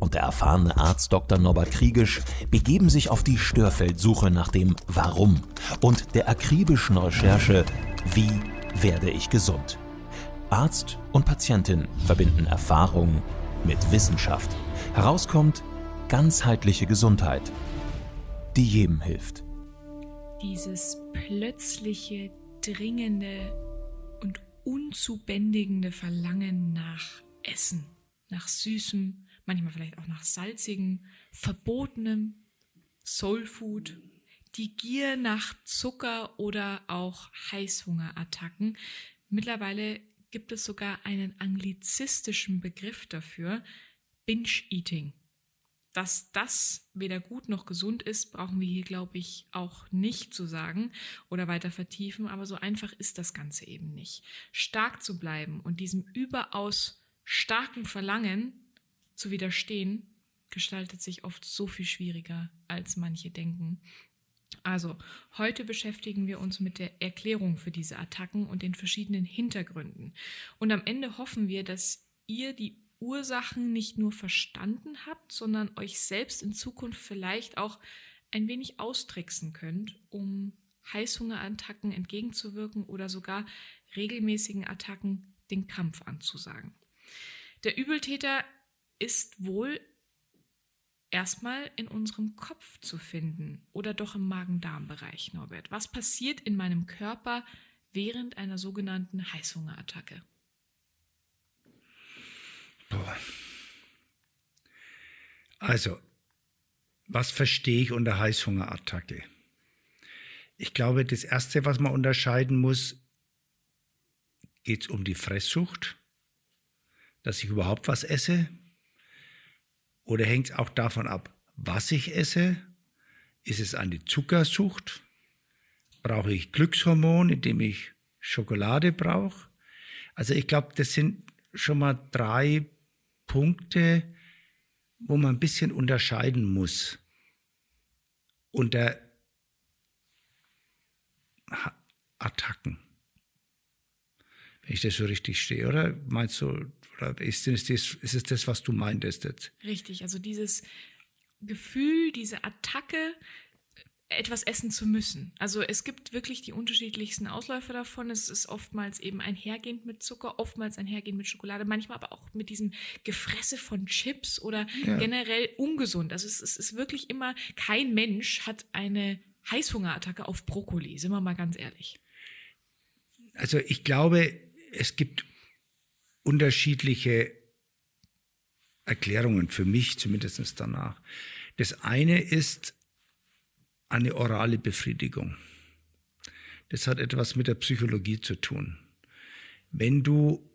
und der erfahrene Arzt Dr. Norbert Kriegisch begeben sich auf die Störfeldsuche nach dem Warum und der akribischen Recherche Wie werde ich gesund? Arzt und Patientin verbinden Erfahrung mit Wissenschaft. Herauskommt ganzheitliche Gesundheit, die jedem hilft. Dieses plötzliche, dringende und unzubändigende Verlangen nach Essen, nach Süßem, manchmal vielleicht auch nach salzigem, verbotenem Soulfood, die Gier nach Zucker oder auch Heißhungerattacken. Mittlerweile gibt es sogar einen anglizistischen Begriff dafür, Binge-Eating. Dass das weder gut noch gesund ist, brauchen wir hier, glaube ich, auch nicht zu sagen oder weiter vertiefen, aber so einfach ist das Ganze eben nicht. Stark zu bleiben und diesem überaus starken Verlangen zu widerstehen, gestaltet sich oft so viel schwieriger, als manche denken. Also, heute beschäftigen wir uns mit der Erklärung für diese Attacken und den verschiedenen Hintergründen. Und am Ende hoffen wir, dass ihr die Ursachen nicht nur verstanden habt, sondern euch selbst in Zukunft vielleicht auch ein wenig austricksen könnt, um Heißhungerattacken entgegenzuwirken oder sogar regelmäßigen Attacken den Kampf anzusagen. Der Übeltäter ist wohl erstmal in unserem Kopf zu finden oder doch im Magen-Darm-Bereich, Norbert. Was passiert in meinem Körper während einer sogenannten Heißhungerattacke? Boah. Also, was verstehe ich unter Heißhungerattacke? Ich glaube, das Erste, was man unterscheiden muss, geht es um die Fresssucht, dass ich überhaupt was esse, oder hängt es auch davon ab, was ich esse? Ist es eine Zuckersucht? Brauche ich Glückshormon, indem ich Schokolade brauche? Also ich glaube, das sind schon mal drei Punkte, wo man ein bisschen unterscheiden muss. Unter Attacken. Wenn ich das so richtig stehe, oder? Meinst du, oder ist es das, ist es das was du meintest jetzt? Richtig, also dieses Gefühl, diese Attacke, etwas essen zu müssen. Also es gibt wirklich die unterschiedlichsten Ausläufer davon. Es ist oftmals eben einhergehend mit Zucker, oftmals einhergehend mit Schokolade, manchmal aber auch mit diesem Gefresse von Chips oder ja. generell ungesund. Also es, es ist wirklich immer, kein Mensch hat eine Heißhungerattacke auf Brokkoli, sind wir mal ganz ehrlich. Also ich glaube, es gibt unterschiedliche Erklärungen für mich, zumindest danach. Das eine ist eine orale Befriedigung. Das hat etwas mit der Psychologie zu tun. Wenn du,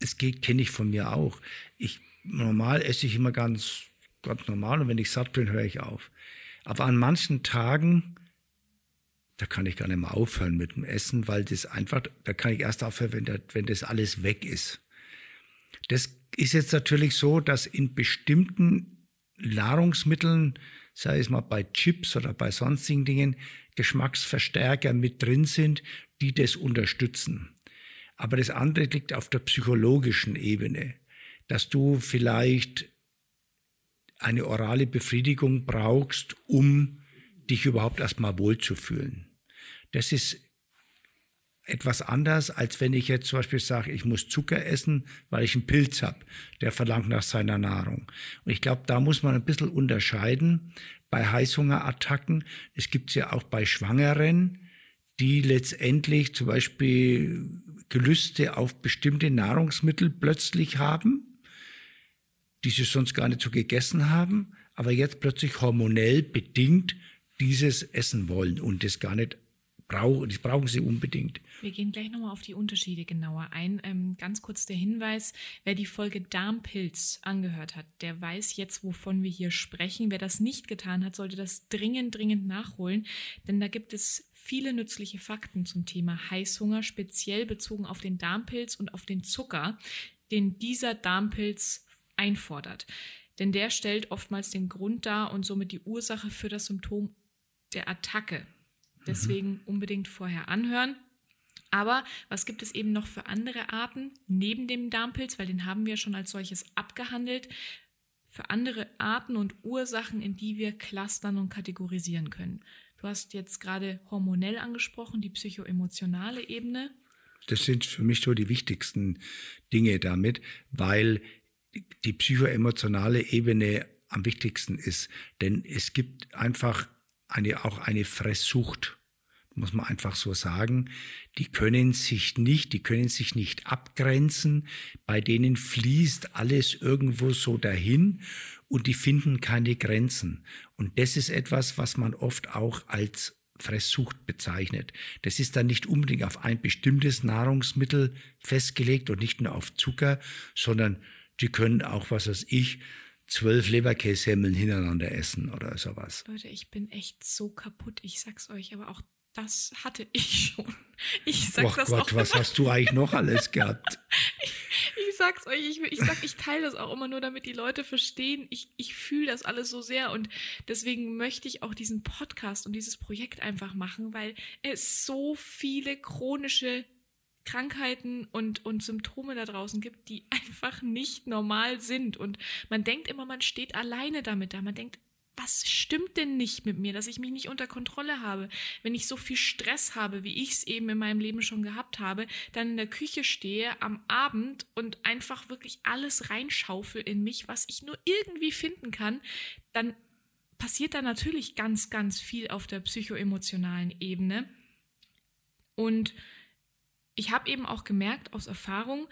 es geht, kenne ich von mir auch. Ich, normal esse ich immer ganz, ganz normal und wenn ich satt bin, höre ich auf. Aber an manchen Tagen da kann ich gar nicht mehr aufhören mit dem Essen, weil das einfach, da kann ich erst aufhören, wenn, das, wenn das alles weg ist. Das ist jetzt natürlich so, dass in bestimmten Nahrungsmitteln, sei es mal bei Chips oder bei sonstigen Dingen, Geschmacksverstärker mit drin sind, die das unterstützen. Aber das andere liegt auf der psychologischen Ebene, dass du vielleicht eine orale Befriedigung brauchst, um dich überhaupt erstmal wohlzufühlen. Das ist etwas anders, als wenn ich jetzt zum Beispiel sage, ich muss Zucker essen, weil ich einen Pilz habe, der verlangt nach seiner Nahrung. Und ich glaube, da muss man ein bisschen unterscheiden bei Heißhungerattacken. Es gibt es ja auch bei Schwangeren, die letztendlich zum Beispiel Gelüste auf bestimmte Nahrungsmittel plötzlich haben, die sie sonst gar nicht so gegessen haben, aber jetzt plötzlich hormonell bedingt dieses essen wollen und das gar nicht brauchen, das brauchen sie unbedingt. Wir gehen gleich nochmal auf die Unterschiede genauer ein. Ähm, ganz kurz der Hinweis, wer die Folge Darmpilz angehört hat, der weiß jetzt, wovon wir hier sprechen. Wer das nicht getan hat, sollte das dringend, dringend nachholen, denn da gibt es viele nützliche Fakten zum Thema Heißhunger, speziell bezogen auf den Darmpilz und auf den Zucker, den dieser Darmpilz einfordert. Denn der stellt oftmals den Grund dar und somit die Ursache für das Symptom der Attacke. Deswegen unbedingt vorher anhören. Aber was gibt es eben noch für andere Arten neben dem Darmpilz, weil den haben wir schon als solches abgehandelt, für andere Arten und Ursachen, in die wir clustern und kategorisieren können. Du hast jetzt gerade hormonell angesprochen, die psychoemotionale Ebene. Das sind für mich so die wichtigsten Dinge damit, weil die psychoemotionale Ebene am wichtigsten ist. Denn es gibt einfach eine, auch eine Fresssucht, muss man einfach so sagen. Die können sich nicht, die können sich nicht abgrenzen. Bei denen fließt alles irgendwo so dahin und die finden keine Grenzen. Und das ist etwas, was man oft auch als Fresssucht bezeichnet. Das ist dann nicht unbedingt auf ein bestimmtes Nahrungsmittel festgelegt und nicht nur auf Zucker, sondern die können auch, was weiß ich, zwölf Leberkässemmeln hintereinander essen oder sowas. Leute, ich bin echt so kaputt. Ich sag's euch, aber auch das hatte ich schon. Ich sag Och das Gott, auch was immer. hast du eigentlich noch alles gehabt? Ich sag's euch, ich, ich sag, ich teile das auch immer nur, damit die Leute verstehen. Ich, ich fühle das alles so sehr und deswegen möchte ich auch diesen Podcast und dieses Projekt einfach machen, weil es so viele chronische Krankheiten und, und Symptome da draußen gibt, die einfach nicht normal sind. Und man denkt immer, man steht alleine damit da. Man denkt, was stimmt denn nicht mit mir, dass ich mich nicht unter Kontrolle habe? Wenn ich so viel Stress habe, wie ich es eben in meinem Leben schon gehabt habe, dann in der Küche stehe am Abend und einfach wirklich alles reinschaufel in mich, was ich nur irgendwie finden kann, dann passiert da natürlich ganz, ganz viel auf der psychoemotionalen Ebene. Und ich habe eben auch gemerkt aus Erfahrung,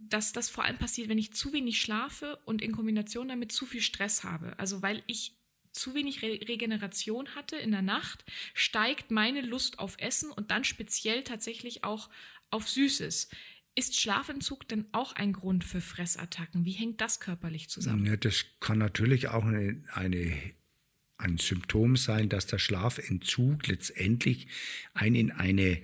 dass das vor allem passiert, wenn ich zu wenig schlafe und in Kombination damit zu viel Stress habe. Also weil ich zu wenig Re Regeneration hatte in der Nacht, steigt meine Lust auf Essen und dann speziell tatsächlich auch auf Süßes. Ist Schlafentzug denn auch ein Grund für Fressattacken? Wie hängt das körperlich zusammen? Ja, das kann natürlich auch eine, eine, ein Symptom sein, dass der Schlafentzug letztendlich einen in eine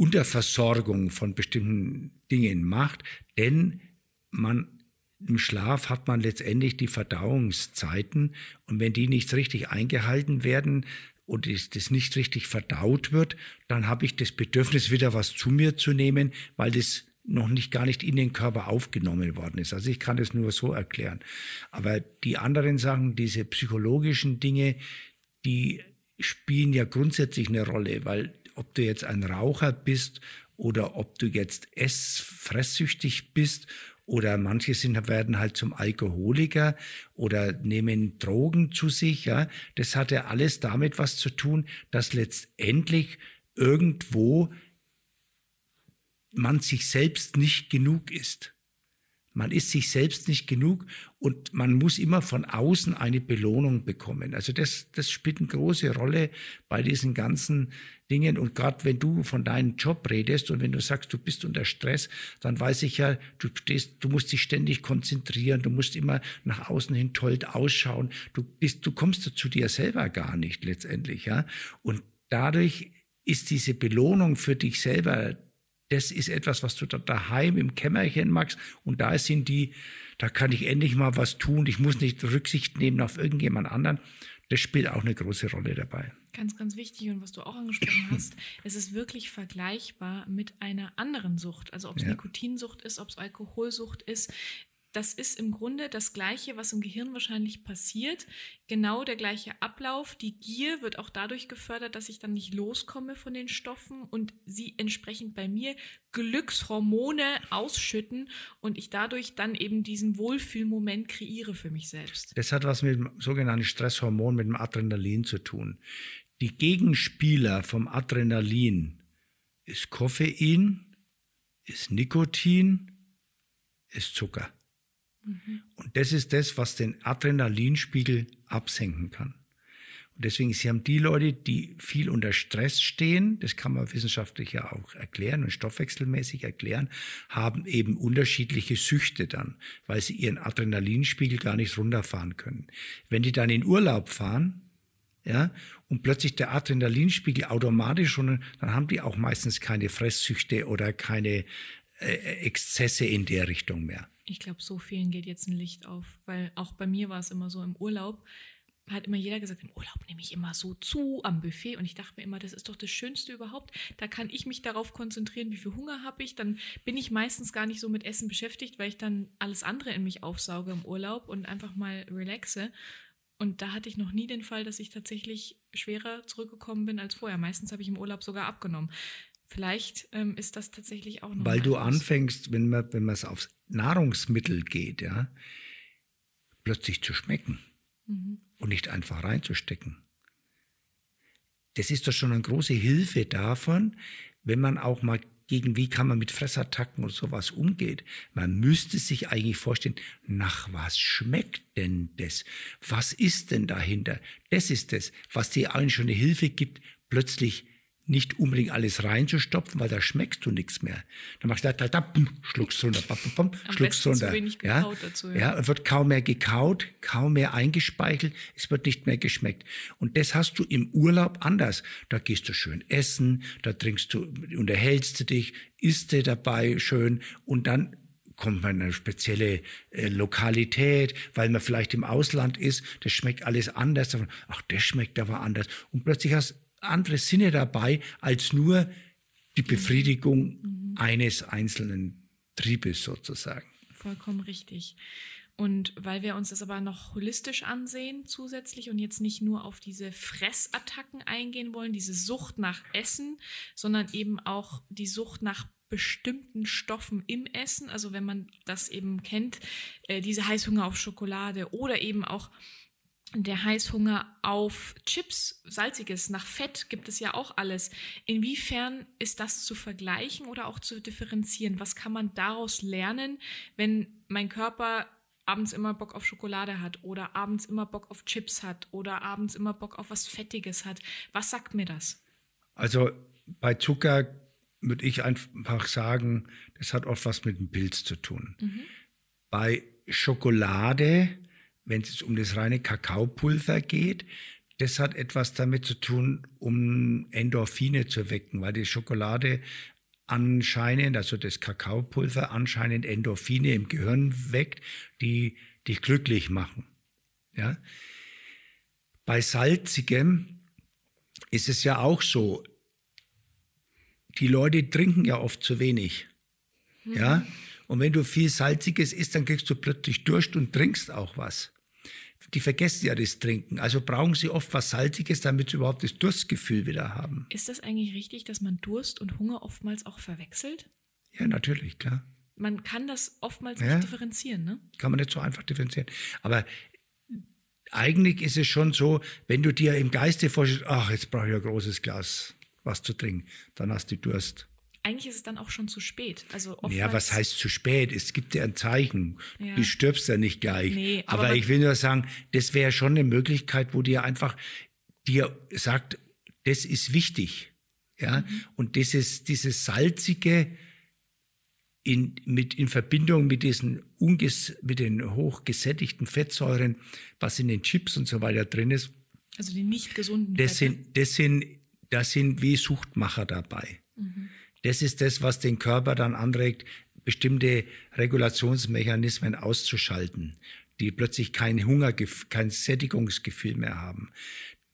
Unterversorgung von bestimmten Dingen macht, denn man im Schlaf hat man letztendlich die Verdauungszeiten und wenn die nicht richtig eingehalten werden und das nicht richtig verdaut wird, dann habe ich das Bedürfnis, wieder was zu mir zu nehmen, weil das noch nicht gar nicht in den Körper aufgenommen worden ist. Also ich kann das nur so erklären. Aber die anderen Sachen, diese psychologischen Dinge, die spielen ja grundsätzlich eine Rolle, weil ob du jetzt ein Raucher bist oder ob du jetzt essfresssüchtig bist oder manche sind, werden halt zum Alkoholiker oder nehmen Drogen zu sich. Ja. Das hat ja alles damit was zu tun, dass letztendlich irgendwo man sich selbst nicht genug ist. Man ist sich selbst nicht genug und man muss immer von außen eine Belohnung bekommen. Also das, das spielt eine große Rolle bei diesen ganzen Dingen. Und gerade wenn du von deinem Job redest und wenn du sagst, du bist unter Stress, dann weiß ich ja, du stehst, du musst dich ständig konzentrieren, du musst immer nach außen hin toll ausschauen. Du bist, du kommst zu dir selber gar nicht letztendlich, ja. Und dadurch ist diese Belohnung für dich selber das ist etwas, was du da daheim im Kämmerchen magst. Und da sind die, da kann ich endlich mal was tun. Ich muss nicht Rücksicht nehmen auf irgendjemand anderen. Das spielt auch eine große Rolle dabei. Ganz, ganz wichtig und was du auch angesprochen hast, es ist wirklich vergleichbar mit einer anderen Sucht. Also ob es Ja. Nikotinsucht ist, ob es Alkoholsucht ist. Das ist im Grunde das Gleiche, was im Gehirn wahrscheinlich passiert. Genau der gleiche Ablauf. Die Gier wird auch dadurch gefördert, dass ich dann nicht loskomme von den Stoffen und sie entsprechend bei mir Glückshormone ausschütten und ich dadurch dann eben diesen Wohlfühlmoment kreiere für mich selbst. Das hat was mit dem sogenannten Stresshormon, mit dem Adrenalin zu tun. Die Gegenspieler vom Adrenalin ist Koffein, ist Nikotin, ist Zucker. Und das ist das, was den Adrenalinspiegel absenken kann. Und deswegen, Sie haben die Leute, die viel unter Stress stehen, das kann man wissenschaftlich ja auch erklären und stoffwechselmäßig erklären, haben eben unterschiedliche Süchte dann, weil sie ihren Adrenalinspiegel gar nicht runterfahren können. Wenn die dann in Urlaub fahren, ja, und plötzlich der Adrenalinspiegel automatisch und dann haben die auch meistens keine Fresssüchte oder keine äh, Exzesse in der Richtung mehr. Ich glaube, so vielen geht jetzt ein Licht auf, weil auch bei mir war es immer so im Urlaub, hat immer jeder gesagt, im Urlaub nehme ich immer so zu am Buffet und ich dachte mir immer, das ist doch das Schönste überhaupt. Da kann ich mich darauf konzentrieren, wie viel Hunger habe ich. Dann bin ich meistens gar nicht so mit Essen beschäftigt, weil ich dann alles andere in mich aufsauge im Urlaub und einfach mal relaxe. Und da hatte ich noch nie den Fall, dass ich tatsächlich schwerer zurückgekommen bin als vorher. Meistens habe ich im Urlaub sogar abgenommen. Vielleicht ähm, ist das tatsächlich auch noch. Weil du anfängst, wenn man wenn es aufs Nahrungsmittel geht, ja, plötzlich zu schmecken mhm. und nicht einfach reinzustecken. Das ist doch schon eine große Hilfe davon, wenn man auch mal gegen wie kann man mit Fressattacken und sowas umgeht. Man müsste sich eigentlich vorstellen, nach was schmeckt denn das? Was ist denn dahinter? Das ist es, was dir eigentlich schon eine Hilfe gibt, plötzlich nicht unbedingt alles reinzustopfen, weil da schmeckst du nichts mehr. Dann machst du da, da, da bum, schluckst runter, bum, bum, schluckst runter. Zu wenig ja, dazu, ja. ja, wird kaum mehr gekaut, kaum mehr eingespeichelt, es wird nicht mehr geschmeckt. Und das hast du im Urlaub anders. Da gehst du schön essen, da trinkst du, unterhältst du dich, isst du dabei schön und dann kommt man in eine spezielle äh, Lokalität, weil man vielleicht im Ausland ist, das schmeckt alles anders. Ach, das schmeckt aber anders. Und plötzlich hast andere Sinne dabei als nur die Befriedigung mhm. eines einzelnen Triebes sozusagen. Vollkommen richtig. Und weil wir uns das aber noch holistisch ansehen zusätzlich und jetzt nicht nur auf diese Fressattacken eingehen wollen, diese Sucht nach Essen, sondern eben auch die Sucht nach bestimmten Stoffen im Essen, also wenn man das eben kennt, äh, diese Heißhunger auf Schokolade oder eben auch der Heißhunger auf Chips, salziges, nach Fett gibt es ja auch alles. Inwiefern ist das zu vergleichen oder auch zu differenzieren? Was kann man daraus lernen, wenn mein Körper abends immer Bock auf Schokolade hat oder abends immer Bock auf Chips hat oder abends immer Bock auf was Fettiges hat? Was sagt mir das? Also bei Zucker würde ich einfach sagen, das hat oft was mit dem Pilz zu tun. Mhm. Bei Schokolade wenn es um das reine Kakaopulver geht, das hat etwas damit zu tun, um Endorphine zu wecken, weil die Schokolade anscheinend, also das Kakaopulver anscheinend Endorphine im Gehirn weckt, die dich glücklich machen. Ja? Bei salzigem ist es ja auch so, die Leute trinken ja oft zu wenig. Mhm. Ja? Und wenn du viel Salziges isst, dann kriegst du plötzlich Durst und trinkst auch was die vergessen ja das Trinken. Also brauchen sie oft was Salziges, damit sie überhaupt das Durstgefühl wieder haben. Ist das eigentlich richtig, dass man Durst und Hunger oftmals auch verwechselt? Ja, natürlich, klar. Man kann das oftmals ja, nicht differenzieren, ne? Kann man nicht so einfach differenzieren. Aber eigentlich ist es schon so, wenn du dir im Geiste vorstellst, ach, jetzt brauche ich ein großes Glas was zu trinken, dann hast du Durst eigentlich ist es dann auch schon zu spät. Also ja, was heißt zu spät? Es gibt ja ein Zeichen. Ja. Du stirbst ja nicht gleich. Nee, aber, aber ich will nur sagen, das wäre schon eine Möglichkeit, wo dir einfach dir sagt, das ist wichtig. Ja, mhm. und dieses, dieses salzige, in, mit, in Verbindung mit diesen unges, mit den hochgesättigten Fettsäuren, was in den Chips und so weiter drin ist. Also die nicht gesunden das Fette. Sind, das sind, das sind wie Suchtmacher dabei. Mhm. Das ist das, was den Körper dann anregt, bestimmte Regulationsmechanismen auszuschalten, die plötzlich kein Hunger, kein Sättigungsgefühl mehr haben.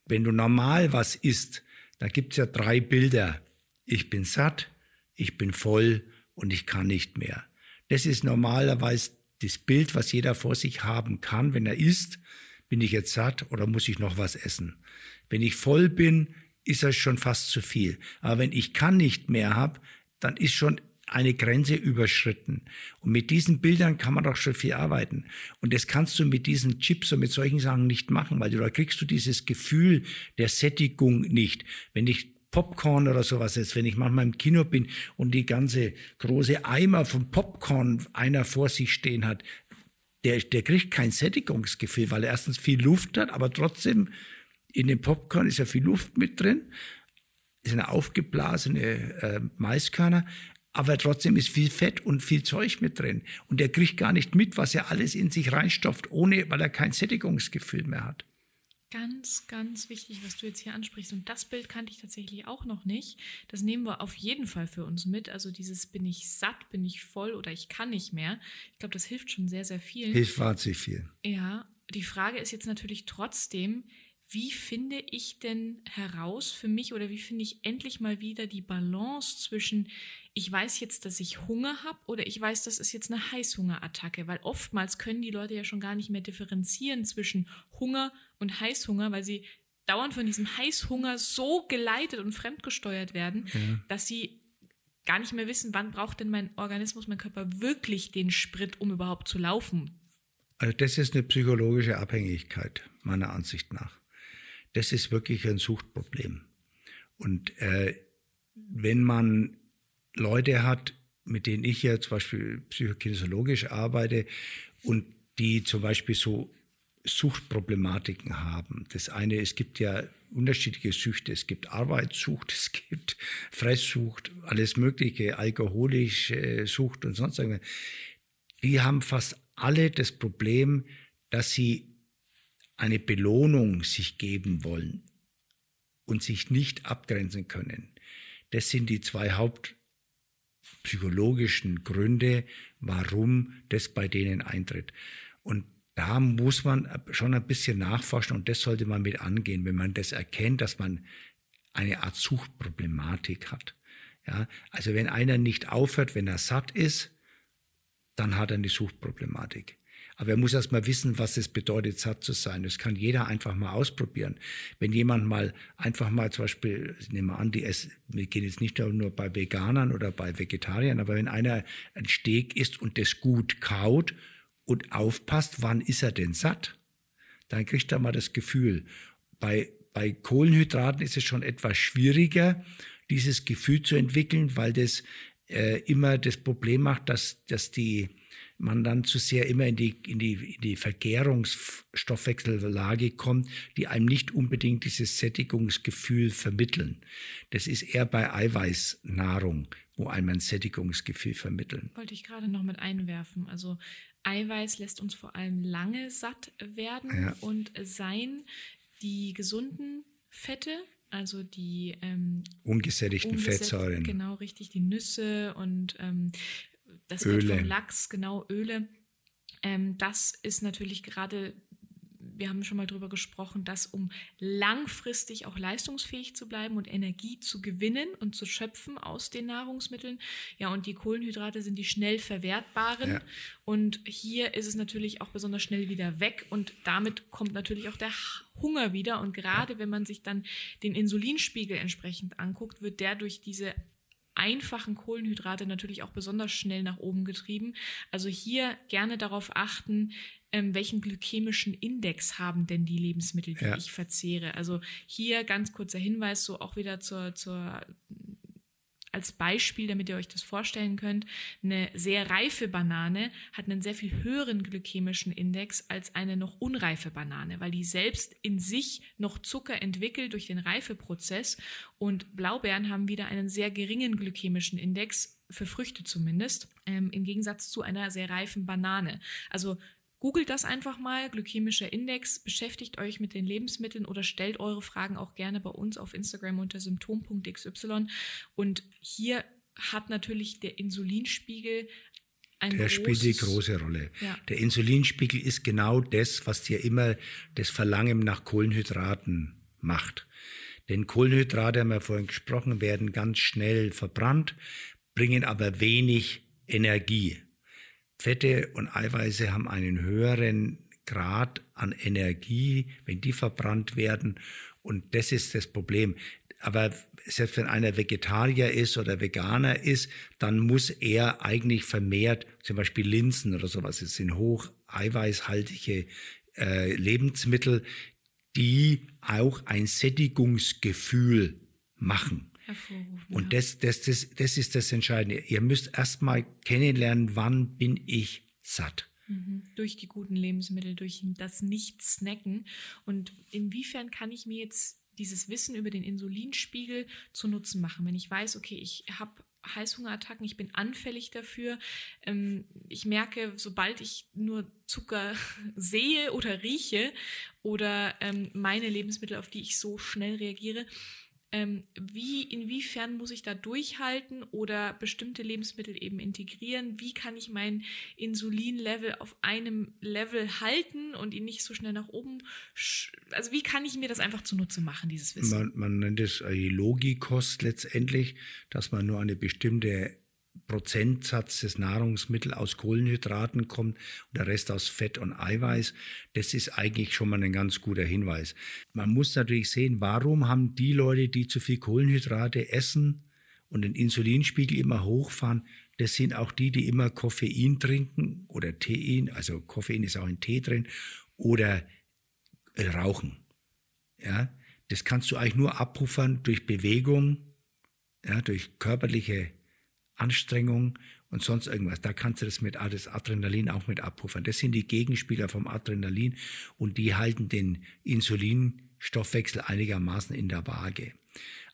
Wenn du normal was isst, da gibt's ja drei Bilder. Ich bin satt, ich bin voll und ich kann nicht mehr. Das ist normalerweise das Bild, was jeder vor sich haben kann, wenn er isst. Bin ich jetzt satt oder muss ich noch was essen? Wenn ich voll bin, ist das schon fast zu viel. Aber wenn ich kann nicht mehr habe, dann ist schon eine Grenze überschritten. Und mit diesen Bildern kann man doch schon viel arbeiten. Und das kannst du mit diesen Chips und mit solchen Sachen nicht machen, weil du, da kriegst du dieses Gefühl der Sättigung nicht. Wenn ich Popcorn oder sowas ist, wenn ich manchmal im Kino bin und die ganze große Eimer von Popcorn einer vor sich stehen hat, der, der kriegt kein Sättigungsgefühl, weil er erstens viel Luft hat, aber trotzdem in dem Popcorn ist ja viel Luft mit drin, ist eine aufgeblasene äh, Maiskörner, aber trotzdem ist viel Fett und viel Zeug mit drin. Und er kriegt gar nicht mit, was er alles in sich reinstopft, ohne, weil er kein Sättigungsgefühl mehr hat. ganz, ganz wichtig, was du jetzt hier ansprichst. Und das Bild kannte ich tatsächlich auch noch nicht. Das nehmen wir auf jeden Fall für uns mit. Also dieses bin ich satt, bin ich voll oder ich kann nicht mehr. Ich glaube, das hilft schon sehr, sehr viel. Hilft wahnsinnig viel. Ja, die Frage ist jetzt natürlich trotzdem, wie finde ich denn heraus für mich oder wie finde ich endlich mal wieder die Balance zwischen, ich weiß jetzt, dass ich Hunger habe oder ich weiß, das ist jetzt eine Heißhungerattacke, weil oftmals können die Leute ja schon gar nicht mehr differenzieren zwischen Hunger und Heißhunger, weil sie dauernd von diesem Heißhunger so geleitet und fremdgesteuert werden, ja. dass sie gar nicht mehr wissen, wann braucht denn mein Organismus, mein Körper wirklich den Sprit, um überhaupt zu laufen. Also das ist eine psychologische Abhängigkeit, meiner Ansicht nach das ist wirklich ein Suchtproblem. Und äh, wenn man Leute hat, mit denen ich ja zum Beispiel psychokinesiologisch arbeite und die zum Beispiel so Suchtproblematiken haben. Das eine, es gibt ja unterschiedliche Süchte. Es gibt Arbeitssucht, es gibt Fresssucht, alles Mögliche, alkoholische Sucht und sonst irgendwas. Die haben fast alle das Problem, dass sie eine Belohnung sich geben wollen und sich nicht abgrenzen können. Das sind die zwei hauptpsychologischen Gründe, warum das bei denen eintritt. Und da muss man schon ein bisschen nachforschen und das sollte man mit angehen, wenn man das erkennt, dass man eine Art Suchtproblematik hat. Ja, also wenn einer nicht aufhört, wenn er satt ist, dann hat er eine Suchtproblematik. Aber er muss erst mal wissen, was es bedeutet, satt zu sein. Das kann jeder einfach mal ausprobieren. Wenn jemand mal einfach mal zum Beispiel, nehmen wir an, die essen, wir gehen jetzt nicht nur bei Veganern oder bei Vegetariern, aber wenn einer ein Steak isst und das gut kaut und aufpasst, wann ist er denn satt? Dann kriegt er mal das Gefühl. Bei, bei Kohlenhydraten ist es schon etwas schwieriger, dieses Gefühl zu entwickeln, weil das äh, immer das Problem macht, dass, dass die, man dann zu sehr immer in die, in die, in die Vergärungsstoffwechsellage kommt, die einem nicht unbedingt dieses Sättigungsgefühl vermitteln. Das ist eher bei Eiweißnahrung, wo einem ein Sättigungsgefühl vermitteln. Wollte ich gerade noch mit einwerfen. Also Eiweiß lässt uns vor allem lange satt werden ja. und sein die gesunden Fette, also die ähm, ungesättigten ungesättigt, Fettsäuren. Genau, richtig, die Nüsse und ähm, das Öle. Fett vom Lachs, genau, Öle. Ähm, das ist natürlich gerade, wir haben schon mal drüber gesprochen, dass um langfristig auch leistungsfähig zu bleiben und Energie zu gewinnen und zu schöpfen aus den Nahrungsmitteln. Ja, und die Kohlenhydrate sind die schnell verwertbaren. Ja. Und hier ist es natürlich auch besonders schnell wieder weg und damit kommt natürlich auch der Hunger wieder. Und gerade wenn man sich dann den Insulinspiegel entsprechend anguckt, wird der durch diese einfachen Kohlenhydrate natürlich auch besonders schnell nach oben getrieben. Also hier gerne darauf achten, ähm, welchen glykämischen Index haben denn die Lebensmittel, die ja. ich verzehre. Also hier ganz kurzer Hinweis, so auch wieder zur, zur als Beispiel, damit ihr euch das vorstellen könnt, eine sehr reife Banane hat einen sehr viel höheren glykämischen Index als eine noch unreife Banane, weil die selbst in sich noch Zucker entwickelt durch den Reifeprozess und Blaubeeren haben wieder einen sehr geringen glykämischen Index, für Früchte zumindest, ähm, im Gegensatz zu einer sehr reifen Banane. Also Googelt das einfach mal, glykämischer Index, beschäftigt euch mit den Lebensmitteln oder stellt eure Fragen auch gerne bei uns auf Instagram unter symptom.xy. Und hier hat natürlich der Insulinspiegel ein der spielt die große Rolle. Ja. Der Insulinspiegel ist genau das, was dir immer das Verlangen nach Kohlenhydraten macht. Denn Kohlenhydrate, haben wir vorhin gesprochen, werden ganz schnell verbrannt, bringen aber wenig Energie. Fette und Eiweiße haben einen höheren Grad an Energie, wenn die verbrannt werden. Und das ist das Problem. Aber selbst wenn einer Vegetarier ist oder Veganer ist, dann muss er eigentlich vermehrt zum Beispiel Linsen oder sowas. Das sind hoch eiweißhaltige äh, Lebensmittel, die auch ein Sättigungsgefühl machen. Und ja. das, das, das, das ist das Entscheidende. Ihr müsst erstmal kennenlernen, wann bin ich satt. Mhm. Durch die guten Lebensmittel, durch das Nicht-Snacken. Und inwiefern kann ich mir jetzt dieses Wissen über den Insulinspiegel zu Nutzen machen, wenn ich weiß, okay, ich habe Heißhungerattacken. Ich bin anfällig dafür. Ähm, ich merke, sobald ich nur Zucker sehe oder rieche oder ähm, meine Lebensmittel, auf die ich so schnell reagiere, ähm, wie, inwiefern muss ich da durchhalten oder bestimmte Lebensmittel eben integrieren? Wie kann ich mein Insulinlevel auf einem Level halten und ihn nicht so schnell nach oben? Also wie kann ich mir das einfach zunutze machen, dieses Wissen? Man, man nennt es Logikost letztendlich, dass man nur eine bestimmte Prozentsatz des Nahrungsmittels aus Kohlenhydraten kommt und der Rest aus Fett und Eiweiß, das ist eigentlich schon mal ein ganz guter Hinweis. Man muss natürlich sehen, warum haben die Leute, die zu viel Kohlenhydrate essen und den Insulinspiegel immer hochfahren, das sind auch die, die immer Koffein trinken oder Tein, also Koffein ist auch in Tee drin, oder äh, rauchen. Ja, das kannst du eigentlich nur abpuffern durch Bewegung, ja, durch körperliche Anstrengung und sonst irgendwas. Da kannst du das mit das Adrenalin auch mit abpuffern. Das sind die Gegenspieler vom Adrenalin und die halten den Insulinstoffwechsel einigermaßen in der Waage.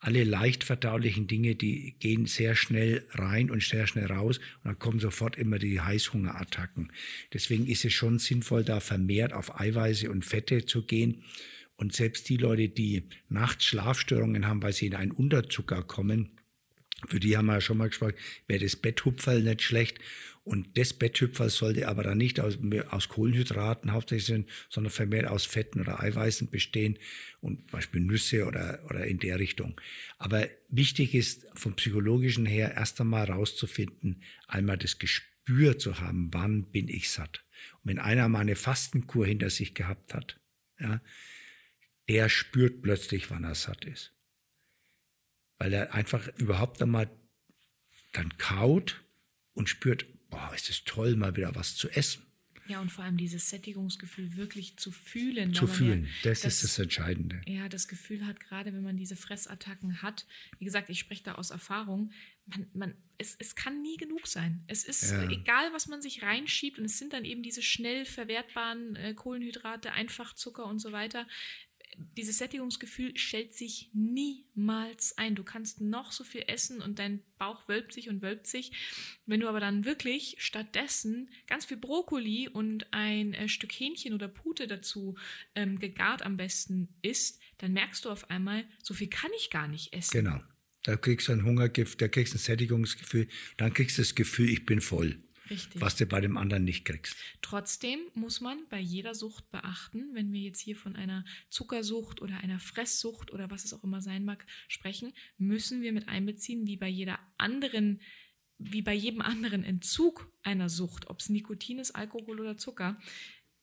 Alle leicht verdaulichen Dinge, die gehen sehr schnell rein und sehr schnell raus und dann kommen sofort immer die Heißhungerattacken. Deswegen ist es schon sinnvoll, da vermehrt auf Eiweiße und Fette zu gehen. Und selbst die Leute, die nachts Schlafstörungen haben, weil sie in einen Unterzucker kommen, für die haben wir ja schon mal gesprochen, wäre das Betthupferl nicht schlecht. Und das Betthupferl sollte aber dann nicht aus, aus Kohlenhydraten hauptsächlich sein, sondern vermehrt aus Fetten oder Eiweißen bestehen und zum Beispiel Nüsse oder, oder in der Richtung. Aber wichtig ist vom psychologischen her erst einmal rauszufinden, einmal das Gespür zu haben, wann bin ich satt. Und wenn einer mal eine Fastenkur hinter sich gehabt hat, ja, der spürt plötzlich, wann er satt ist weil er einfach überhaupt einmal dann kaut und spürt, boah, ist es toll, mal wieder was zu essen. Ja, und vor allem dieses Sättigungsgefühl wirklich zu fühlen. Zu fühlen, ja das, das, ist das Entscheidende. Ja, das Gefühl hat, gerade wenn man diese Fressattacken hat, wie gesagt, ich spreche da aus Erfahrung, man, man, es, es kann nie genug sein. Es ist ja. egal, was man sich reinschiebt, und es sind dann eben diese schnell verwertbaren äh, Kohlenhydrate, Einfachzucker und so weiter dieses Sättigungsgefühl stellt sich niemals ein. Du kannst noch so viel essen und dein Bauch wölbt sich und wölbt sich. Wenn du aber dann wirklich stattdessen ganz viel Brokkoli und ein äh, Stück Hähnchen oder Pute dazu ähm, gegart am besten isst, dann merkst du auf einmal, so viel kann ich gar nicht essen. Genau. Da kriegst du ein Hungergefühl, da kriegst du ein Sättigungsgefühl, dann kriegst du das Gefühl, ich bin voll. Richtig. was du bei dem anderen nicht kriegst. Trotzdem muss man bei jeder Sucht beachten, wenn wir jetzt hier von einer Zuckersucht oder einer Fresssucht oder was es auch immer sein mag sprechen, müssen wir mit einbeziehen, wie bei jeder anderen wie bei jedem anderen Entzug einer Sucht, ob es Nikotin ist, Alkohol oder Zucker,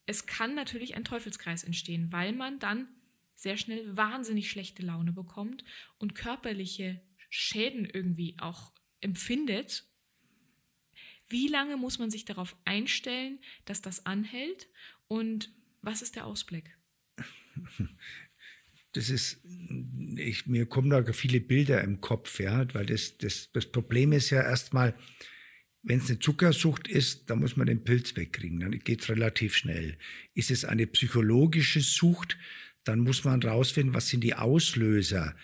es kann natürlich ein Teufelskreis entstehen, weil man dann sehr schnell wahnsinnig schlechte Laune bekommt und körperliche Schäden irgendwie auch empfindet wie lange muss man sich darauf einstellen, dass das anhält? Und was ist der Ausblick? Das ist, ich, mir kommen da viele Bilder im Kopf, ja, weil das, das, das Problem ist ja erstmal, wenn es eine Zuckersucht ist, dann muss man den Pilz wegkriegen, dann geht es relativ schnell. Ist es eine psychologische Sucht, dann muss man rausfinden, was sind die Auslöser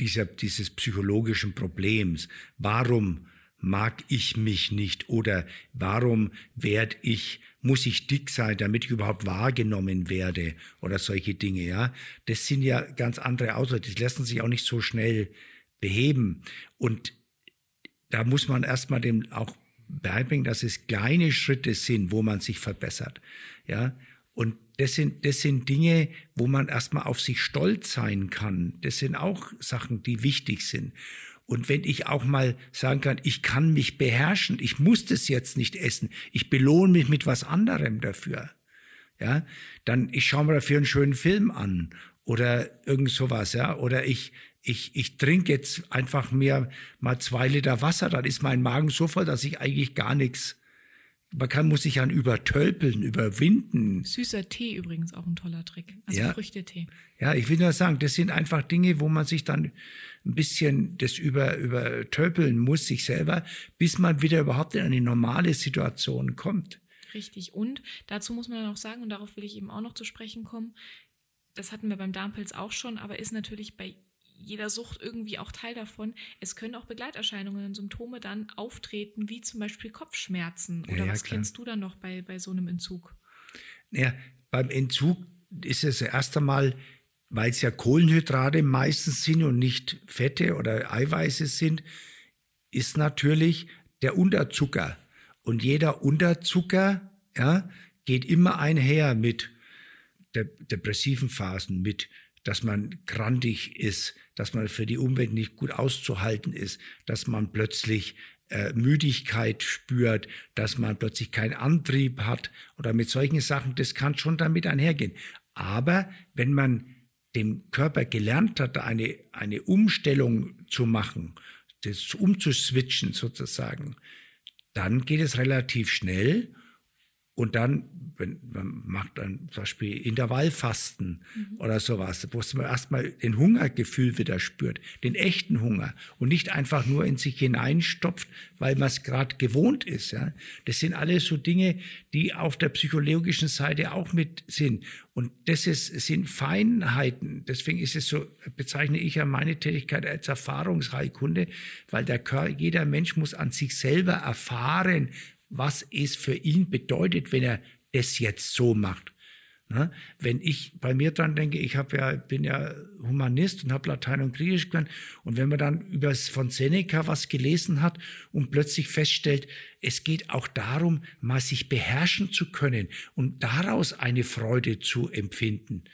dieser, dieses psychologischen Problems. Warum mag ich mich nicht oder warum werde ich, muss ich dick sein, damit ich überhaupt wahrgenommen werde oder solche Dinge, ja. Das sind ja ganz andere Auslöser, die lassen sich auch nicht so schnell beheben und da muss man erstmal dem auch beibringen, dass es kleine Schritte sind, wo man sich verbessert, ja. Und das sind, das sind Dinge, wo man erstmal auf sich stolz sein kann. Das sind auch Sachen, die wichtig sind. Und wenn ich auch mal sagen kann, ich kann mich beherrschen, ich muss das jetzt nicht essen, ich belohne mich mit was anderem dafür, ja, dann ich schaue mir dafür einen schönen Film an oder irgend sowas, ja, oder ich, ich, ich trinke jetzt einfach mir mal zwei Liter Wasser, dann ist mein Magen so voll, dass ich eigentlich gar nichts man kann, muss sich an übertölpeln, überwinden. Süßer Tee übrigens auch ein toller Trick. Also ja. Früchtetee. Ja, ich will nur sagen, das sind einfach Dinge, wo man sich dann ein bisschen das über, übertölpeln muss, sich selber, bis man wieder überhaupt in eine normale Situation kommt. Richtig. Und dazu muss man dann auch sagen, und darauf will ich eben auch noch zu sprechen kommen, das hatten wir beim Darmpilz auch schon, aber ist natürlich bei jeder Sucht irgendwie auch Teil davon. Es können auch Begleiterscheinungen und Symptome dann auftreten, wie zum Beispiel Kopfschmerzen. Oder Ja, ja, was klar. kennst du dann noch bei, bei so einem Entzug? Ja, beim Entzug ist es erst einmal, weil es ja Kohlenhydrate meistens sind und nicht Fette oder Eiweiße sind, ist natürlich der Unterzucker. Und jeder Unterzucker ja, geht immer einher mit de depressiven Phasen, mit, dass man grantig ist, dass man für die Umwelt nicht gut auszuhalten ist, dass man plötzlich äh, Müdigkeit spürt, dass man plötzlich keinen Antrieb hat oder mit solchen Sachen, das kann schon damit einhergehen. Aber wenn man dem Körper gelernt hat, eine, eine Umstellung zu machen, das umzuswitchen sozusagen, dann geht es relativ schnell und dann, wenn man macht dann zum Beispiel Intervallfasten oder sowas, wo man erstmal den Hungergefühl wieder spürt, den echten Hunger und nicht einfach nur in sich hineinstopft, weil man es gerade gewohnt ist. Ja. Das sind alles so Dinge, die auf der psychologischen Seite auch mit sind. Und das ist, sind Feinheiten. Deswegen ist es so, bezeichne ich ja meine Tätigkeit als Erfahrungsheilkunde, weil der Körper, jeder Mensch muss an sich selber erfahren, was es für ihn bedeutet, wenn er das jetzt so macht. Ne? Wenn ich bei mir dran denke, ich habe ja, bin ja Humanist und habe Latein und Griechisch gelernt, und wenn man dann über von Seneca was gelesen hat und plötzlich feststellt, es geht auch darum, mal sich beherrschen zu können und daraus eine Freude zu empfinden.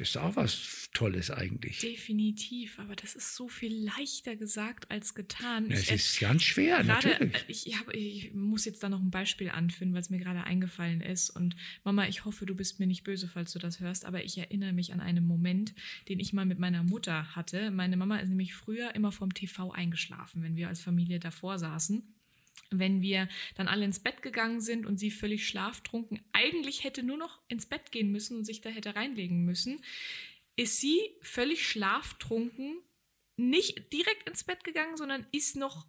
Das ist auch was Tolles eigentlich. Definitiv, aber das ist so viel leichter gesagt als getan. Ich, es ist ganz schwer, Gerade, natürlich. äh, ich, hab, ich muss jetzt da noch ein Beispiel anführen, weil es mir gerade eingefallen ist. Und Mama, ich hoffe, du bist mir nicht böse, falls du das hörst, aber ich erinnere mich an einen Moment, den ich mal mit meiner Mutter hatte. Meine Mama ist nämlich früher immer vom TV eingeschlafen, wenn wir als Familie davor saßen. Wenn wir dann alle ins Bett gegangen sind und sie völlig schlaftrunken eigentlich hätte nur noch ins Bett gehen müssen und sich da hätte reinlegen müssen, ist sie völlig schlaftrunken nicht direkt ins Bett gegangen, sondern ist noch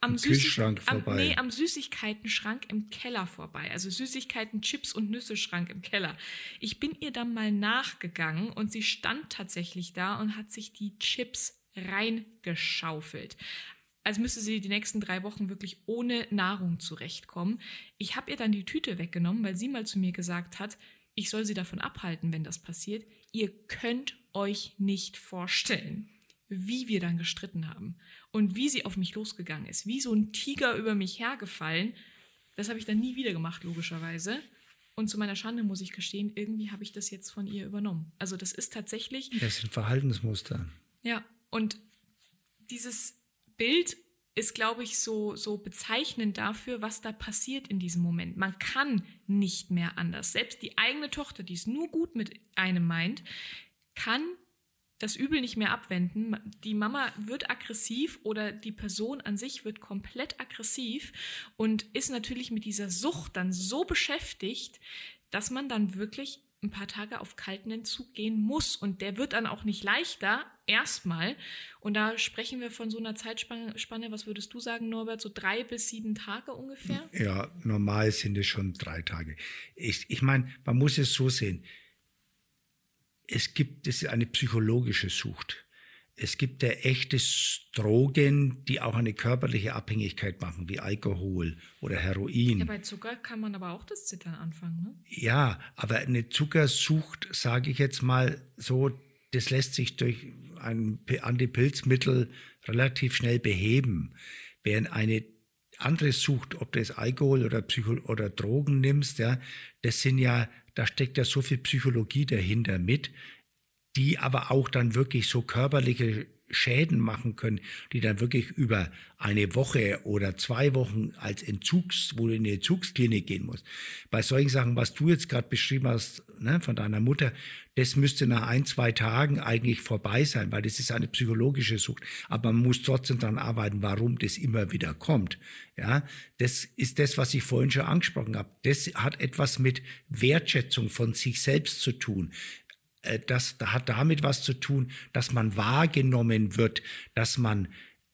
am, Süßig- am, nee, am Süßigkeiten-Schrank im Keller vorbei. Also Süßigkeiten, Chips und Nüsse-Schrank im Keller. Ich bin ihr dann mal nachgegangen und sie stand tatsächlich da und hat sich die Chips reingeschaufelt. Als müsste sie die nächsten drei Wochen wirklich ohne Nahrung zurechtkommen. Ich habe ihr dann die Tüte weggenommen, weil sie mal zu mir gesagt hat, ich soll sie davon abhalten, wenn das passiert. Ihr könnt euch nicht vorstellen, wie wir dann gestritten haben und wie sie auf mich losgegangen ist, wie so ein Tiger über mich hergefallen. Das habe ich dann nie wieder gemacht, logischerweise. Und zu meiner Schande muss ich gestehen, irgendwie habe ich das jetzt von ihr übernommen. Also das ist tatsächlich Das sind Verhaltensmuster. ja, und dieses Bild ist, glaube ich, so, so bezeichnend dafür, was da passiert in diesem Moment. Man kann nicht mehr anders. Selbst die eigene Tochter, die es nur gut mit einem meint, kann das Übel nicht mehr abwenden. Die Mama wird aggressiv oder die Person an sich wird komplett aggressiv und ist natürlich mit dieser Sucht dann so beschäftigt, dass man dann wirklich ein paar Tage auf kalten Entzug gehen muss. Und der wird dann auch nicht leichter, erstmal. Und da sprechen wir von so einer Zeitspanne, Spanne, was würdest du sagen, Norbert, so drei bis sieben Tage ungefähr? Ja, normal sind es schon drei Tage. Ich, ich meine, man muss es so sehen. Es gibt, das ist eine psychologische Sucht. Es gibt ja echte Drogen, die auch eine körperliche Abhängigkeit machen, wie Alkohol oder Heroin. Ja, bei Zucker kann man aber auch das Zittern anfangen, ne? Ja, aber eine Zuckersucht, sage ich jetzt mal so, das lässt sich durch ein Antipilzmittel relativ schnell beheben. Während eine andere Sucht, ob du jetzt Alkohol oder Psycho oder Drogen nimmst, ja, das sind ja, da steckt ja so viel Psychologie dahinter mit, die aber auch dann wirklich so körperliche Schäden machen können, die dann wirklich über eine Woche oder zwei Wochen als Entzugs, wo du in die Entzugsklinik gehen musst. Bei solchen Sachen, was du jetzt gerade beschrieben hast, ne, von deiner Mutter, das müsste nach ein, zwei Tagen eigentlich vorbei sein, weil das ist eine psychologische Sucht. Aber man muss trotzdem daran arbeiten, warum das immer wieder kommt. Ja, das ist das, was ich vorhin schon angesprochen habe. Das hat etwas mit Wertschätzung von sich selbst zu tun das hat damit was zu tun, dass man wahrgenommen wird, dass man,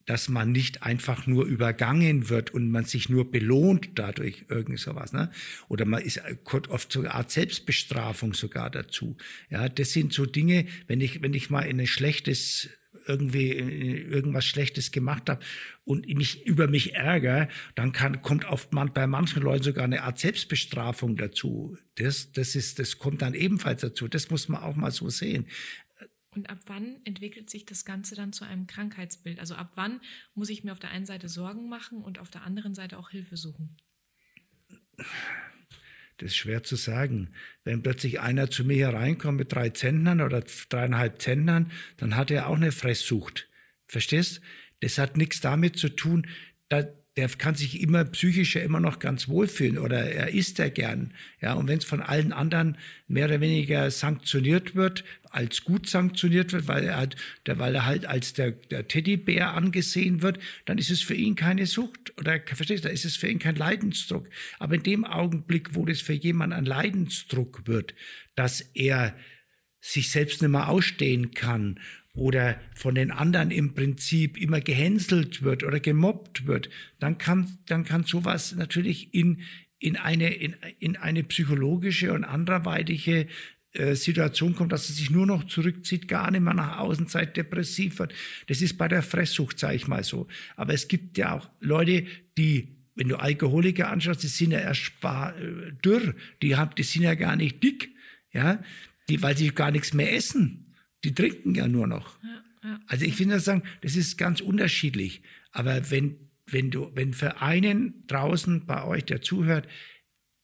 dass man nicht einfach nur übergangen wird und man sich nur belohnt dadurch irgend sowas, ne? Oder man ist kommt oft so eine Art Selbstbestrafung sogar dazu. Ja, das sind so Dinge, wenn ich, wenn ich mal in ein schlechtes irgendwie äh, irgendwas Schlechtes gemacht habe und mich über mich ärgere, dann kann, kommt oft man, bei manchen Leuten sogar eine Art Selbstbestrafung dazu. Das, das ist, das kommt dann ebenfalls dazu. Das muss man auch mal so sehen. Und ab wann entwickelt sich das Ganze dann zu einem Krankheitsbild? Also ab wann muss ich mir auf der einen Seite Sorgen machen und auf der anderen Seite auch Hilfe suchen? Das ist schwer zu sagen. Wenn plötzlich einer zu mir hereinkommt mit drei Zentnern oder dreieinhalb Zentnern, dann hat er auch eine Fresssucht. Verstehst? Das hat nichts damit zu tun, da, der kann sich immer psychisch ja immer noch ganz wohlfühlen oder er isst ja gern. Ja, und wenn es von allen anderen mehr oder weniger sanktioniert wird, als gut sanktioniert wird, weil er halt, der, weil er halt als der, der Teddybär angesehen wird, dann ist es für ihn keine Sucht oder verstehst du, da ist es für ihn kein Leidensdruck. Aber in dem Augenblick, wo das für jemanden ein Leidensdruck wird, dass er sich selbst nicht mehr ausstehen kann oder von den anderen im Prinzip immer gehänselt wird oder gemobbt wird, dann kann, dann kann sowas natürlich in, in eine, in, in eine psychologische und anderweitige äh, Situation kommen, dass er sich nur noch zurückzieht, gar nicht mehr nach außen zeigt, depressiv wird. Das ist bei der Fresssucht, sage ich mal so. Aber es gibt ja auch Leute, die wenn du Alkoholiker anschaust, die sind ja erst äh, dürr, die, haben, die sind ja gar nicht dick, ja, die, weil sie gar nichts mehr essen. Die trinken ja nur noch. Ja, ja. Also ich finde das sagen, das ist ganz unterschiedlich. Aber wenn, wenn du, wenn für einen draußen bei euch, der zuhört,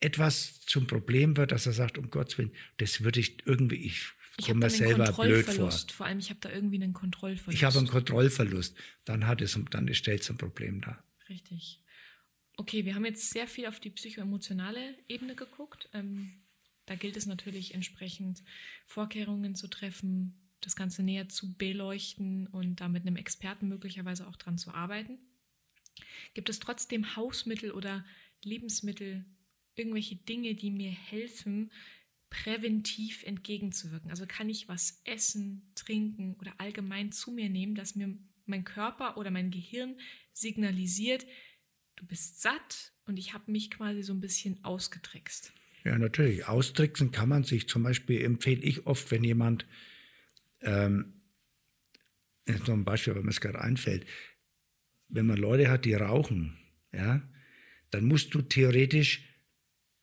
etwas zum Problem wird, dass er sagt, um Gottes Willen, das würde ich irgendwie, ich komme mir selber blöd vor. Vor allem, ich habe da irgendwie einen Kontrollverlust. Ich habe einen Kontrollverlust. Dann hat es, dann stellt es ein Problem da. Richtig. Okay, wir haben jetzt sehr viel auf die psychoemotionale Ebene geguckt. Ähm, da gilt es natürlich entsprechend Vorkehrungen zu treffen, das Ganze näher zu beleuchten und da mit einem Experten möglicherweise auch dran zu arbeiten. Gibt es trotzdem Hausmittel oder Lebensmittel, irgendwelche Dinge, die mir helfen, präventiv entgegenzuwirken? Also kann ich was essen, trinken oder allgemein zu mir nehmen, dass mir mein Körper oder mein Gehirn signalisiert, du bist satt und ich habe mich quasi so ein bisschen ausgetrickst. Ja, natürlich. Austricksen kann man sich zum Beispiel, empfehle ich oft, wenn jemand ähm, jetzt noch ein Beispiel, weil mir es gerade einfällt. Wenn man Leute hat, die rauchen, ja, dann musst du theoretisch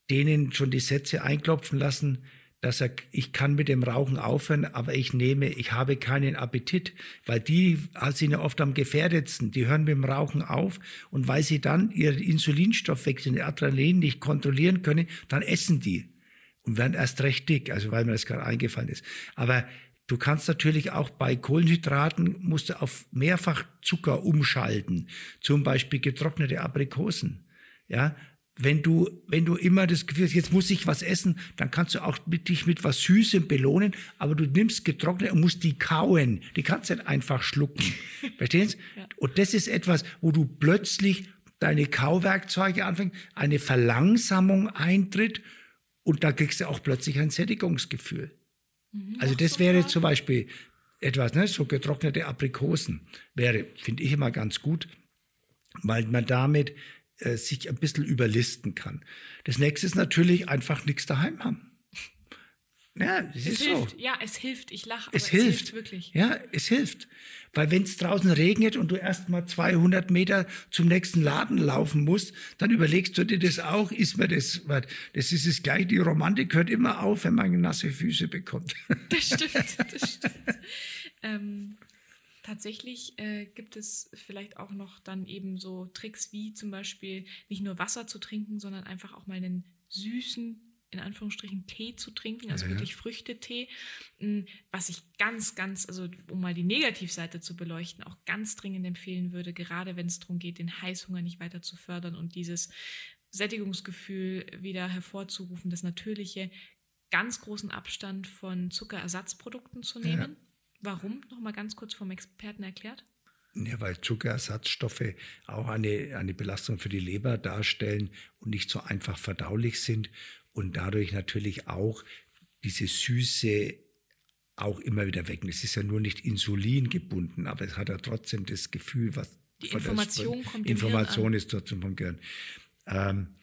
denen schon die Sätze einklopfen lassen, dass er, ich kann mit dem Rauchen aufhören, aber ich nehme, ich habe keinen Appetit, weil die sind ja oft am gefährdetsten. Die hören mit dem Rauchen auf und weil sie dann ihren Insulinstoffwechsel, den Adrenalin nicht kontrollieren können, dann essen die und werden erst recht dick, also weil mir das gerade eingefallen ist. Aber Du kannst natürlich auch bei Kohlenhydraten musst du auf mehrfach Zucker umschalten, zum Beispiel getrocknete Aprikosen. Ja, wenn du, wenn du immer das Gefühl hast, jetzt muss ich was essen, dann kannst du auch mit, dich mit was Süßem belohnen, aber du nimmst getrocknet und musst die kauen. Die kannst du nicht einfach schlucken. Verstehen Sie? Ja. Und das ist etwas, wo du plötzlich deine Kauwerkzeuge anfängst, eine Verlangsamung eintritt und da kriegst du auch plötzlich ein Sättigungsgefühl. Mhm, also das wäre zum Beispiel etwas, ne, so getrocknete Aprikosen wäre, finde ich immer ganz gut, weil man damit äh, sich ein bisschen überlisten kann. Das nächste ist natürlich einfach nichts daheim haben. Ja, es, es hilft. so. Ja, es hilft. Ich lache. Es, es hilft. hilft. wirklich. Ja, es hilft. Weil wenn es draußen regnet und du erst mal 200 Meter zum nächsten Laden laufen musst, dann überlegst du dir das auch. Ist mir das, das ist es gleich. Die Romantik hört immer auf, wenn man nasse Füße bekommt. Das stimmt. Das stimmt. ähm, tatsächlich äh, gibt es vielleicht auch noch dann eben so Tricks wie zum Beispiel nicht nur Wasser zu trinken, sondern einfach auch mal einen süßen in Anführungsstrichen Tee zu trinken, also ja. wirklich Früchtetee, hm, was ich ganz, ganz, also um mal die Negativseite zu beleuchten, auch ganz dringend empfehlen würde, gerade wenn es darum geht, den Heißhunger nicht weiter zu fördern und dieses Sättigungsgefühl wieder hervorzurufen, das natürliche, ganz großen Abstand von Zuckerersatzprodukten zu nehmen. Ja. Warum? Nochmal ganz kurz vom Experten erklärt. Ja, weil Zuckerersatzstoffe auch eine, eine Belastung für die Leber darstellen und nicht so einfach verdaulich sind und dadurch natürlich auch diese Süße auch immer wieder weg. Es ist ja nur nicht Insulin gebunden, aber es hat ja trotzdem das Gefühl, was die Information das, kommt Information ist trotzdem vom Gehirn. Ähm,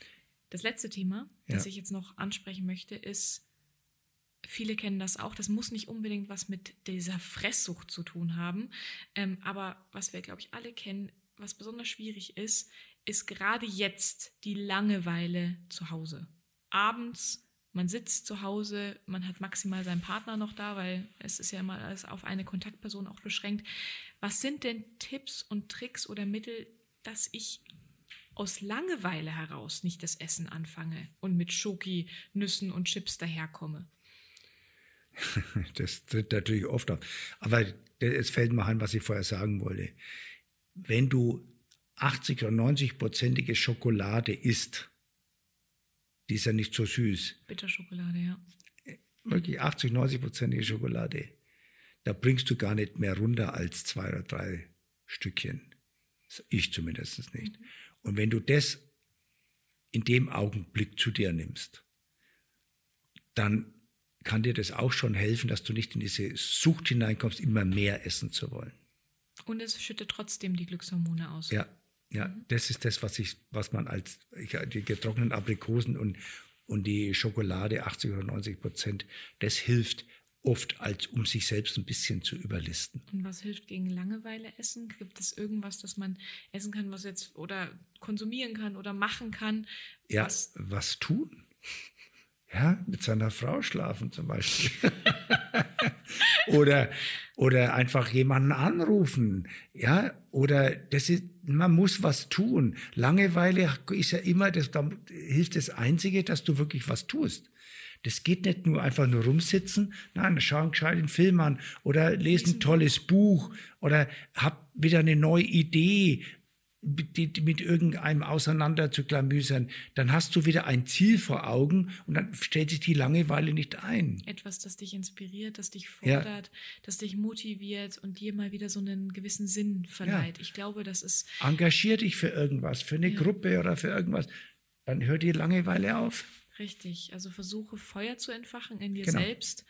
das letzte Thema, das ja. ich jetzt noch ansprechen möchte, ist Viele kennen das auch. Das muss nicht unbedingt was mit dieser Fresssucht zu tun haben. Ähm, aber was wir, glaube ich, alle kennen, was besonders schwierig ist, ist gerade jetzt die Langeweile zu Hause. Abends, man sitzt zu Hause, man hat maximal seinen Partner noch da, weil es ist ja immer alles auf eine Kontaktperson auch beschränkt. Was sind denn Tipps und Tricks oder Mittel, dass ich aus Langeweile heraus nicht das Essen anfange und mit Schoki, Nüssen und Chips daherkomme? Das tritt natürlich oft auf. Aber es fällt mir ein, was ich vorher sagen wollte. Wenn du 80 oder 90 prozentige Schokolade isst, die ist ja nicht so süß. Bitterschokolade, ja. Wirklich 80, 90 prozentige Schokolade. Da bringst du gar nicht mehr runter als zwei oder drei Stückchen. Ich zumindest nicht. Mhm. Und wenn du das in dem Augenblick zu dir nimmst, dann kann dir das auch schon helfen, dass du nicht in diese Sucht hineinkommst, immer mehr essen zu wollen. Und es schüttet trotzdem die Glückshormone aus. Ja, ja, mhm. das ist das, was ich, was man als die getrockneten Aprikosen und, und die Schokolade 80 oder 90 Prozent, das hilft oft, als um sich selbst ein bisschen zu überlisten. Und was hilft gegen Langeweile essen? Gibt es irgendwas, das man essen kann, was jetzt oder konsumieren kann oder machen kann? Ja, was, was tun? Ja, mit seiner Frau schlafen zum Beispiel. oder, oder einfach jemanden anrufen. Ja, oder das ist, man muss was tun. Langeweile ist ja immer, das, da hilft das Einzige, dass du wirklich was tust. Das geht nicht nur einfach nur rumsitzen, nein, schau einen gescheiten Film an oder lese ein tolles Buch oder hab wieder eine neue Idee, mit, mit irgendeinem auseinander zu klamüsern, dann hast du wieder ein Ziel vor Augen und dann stellt sich die Langeweile nicht ein. Etwas, das dich inspiriert, das dich fordert, ja. das dich motiviert und dir mal wieder so einen gewissen Sinn verleiht. Ja. Ich glaube, das ist. Engagier dich für irgendwas, für eine ja. Gruppe oder für irgendwas. Dann hört die Langeweile auf. Richtig. Also versuche Feuer zu entfachen in dir genau. selbst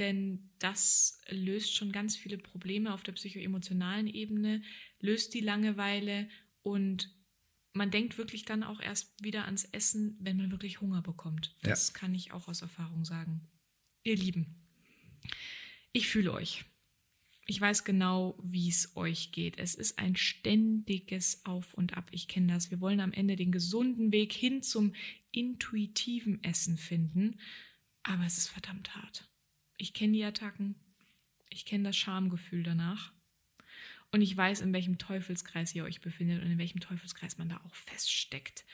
denn das löst schon ganz viele Probleme auf der psychoemotionalen Ebene, löst die Langeweile und man denkt wirklich dann auch erst wieder ans Essen, wenn man wirklich Hunger bekommt. Das ja. kann ich auch aus Erfahrung sagen. Ihr Lieben, ich fühle euch. Ich weiß genau, wie es euch geht. Es ist ein ständiges Auf und Ab. Ich kenne das. Wir wollen am Ende den gesunden Weg hin zum intuitiven Essen finden. Aber es ist verdammt hart. Ich kenne die Attacken. Ich kenne das Schamgefühl danach. Und ich weiß, in welchem Teufelskreis ihr euch befindet und in welchem Teufelskreis man da auch feststeckt.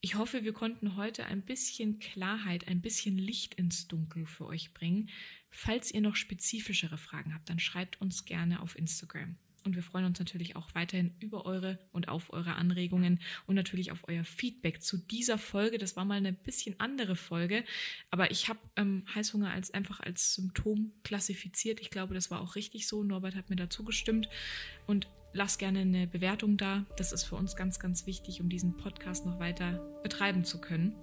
Ich hoffe, wir konnten heute ein bisschen Klarheit, ein bisschen Licht ins Dunkel für euch bringen. Falls ihr noch spezifischere Fragen habt, dann schreibt uns gerne auf Instagram. Und wir freuen uns natürlich auch weiterhin über eure und auf eure Anregungen und natürlich auf euer Feedback zu dieser Folge. Das war mal eine bisschen andere Folge, aber ich habe ähm, Heißhunger als einfach als Symptom klassifiziert. Ich glaube, das war auch richtig so. Norbert hat mir dazu gestimmt und lasst gerne eine Bewertung da. Das ist für uns ganz, ganz wichtig, um diesen Podcast noch weiter betreiben zu können.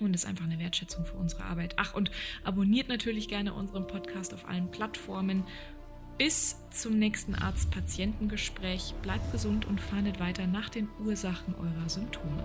Und ist einfach eine Wertschätzung für unsere Arbeit. Ach, und abonniert natürlich gerne unseren Podcast auf allen Plattformen bis zum nächsten Arzt-Patientengespräch. Bleibt gesund und fahndet weiter nach den Ursachen eurer Symptome.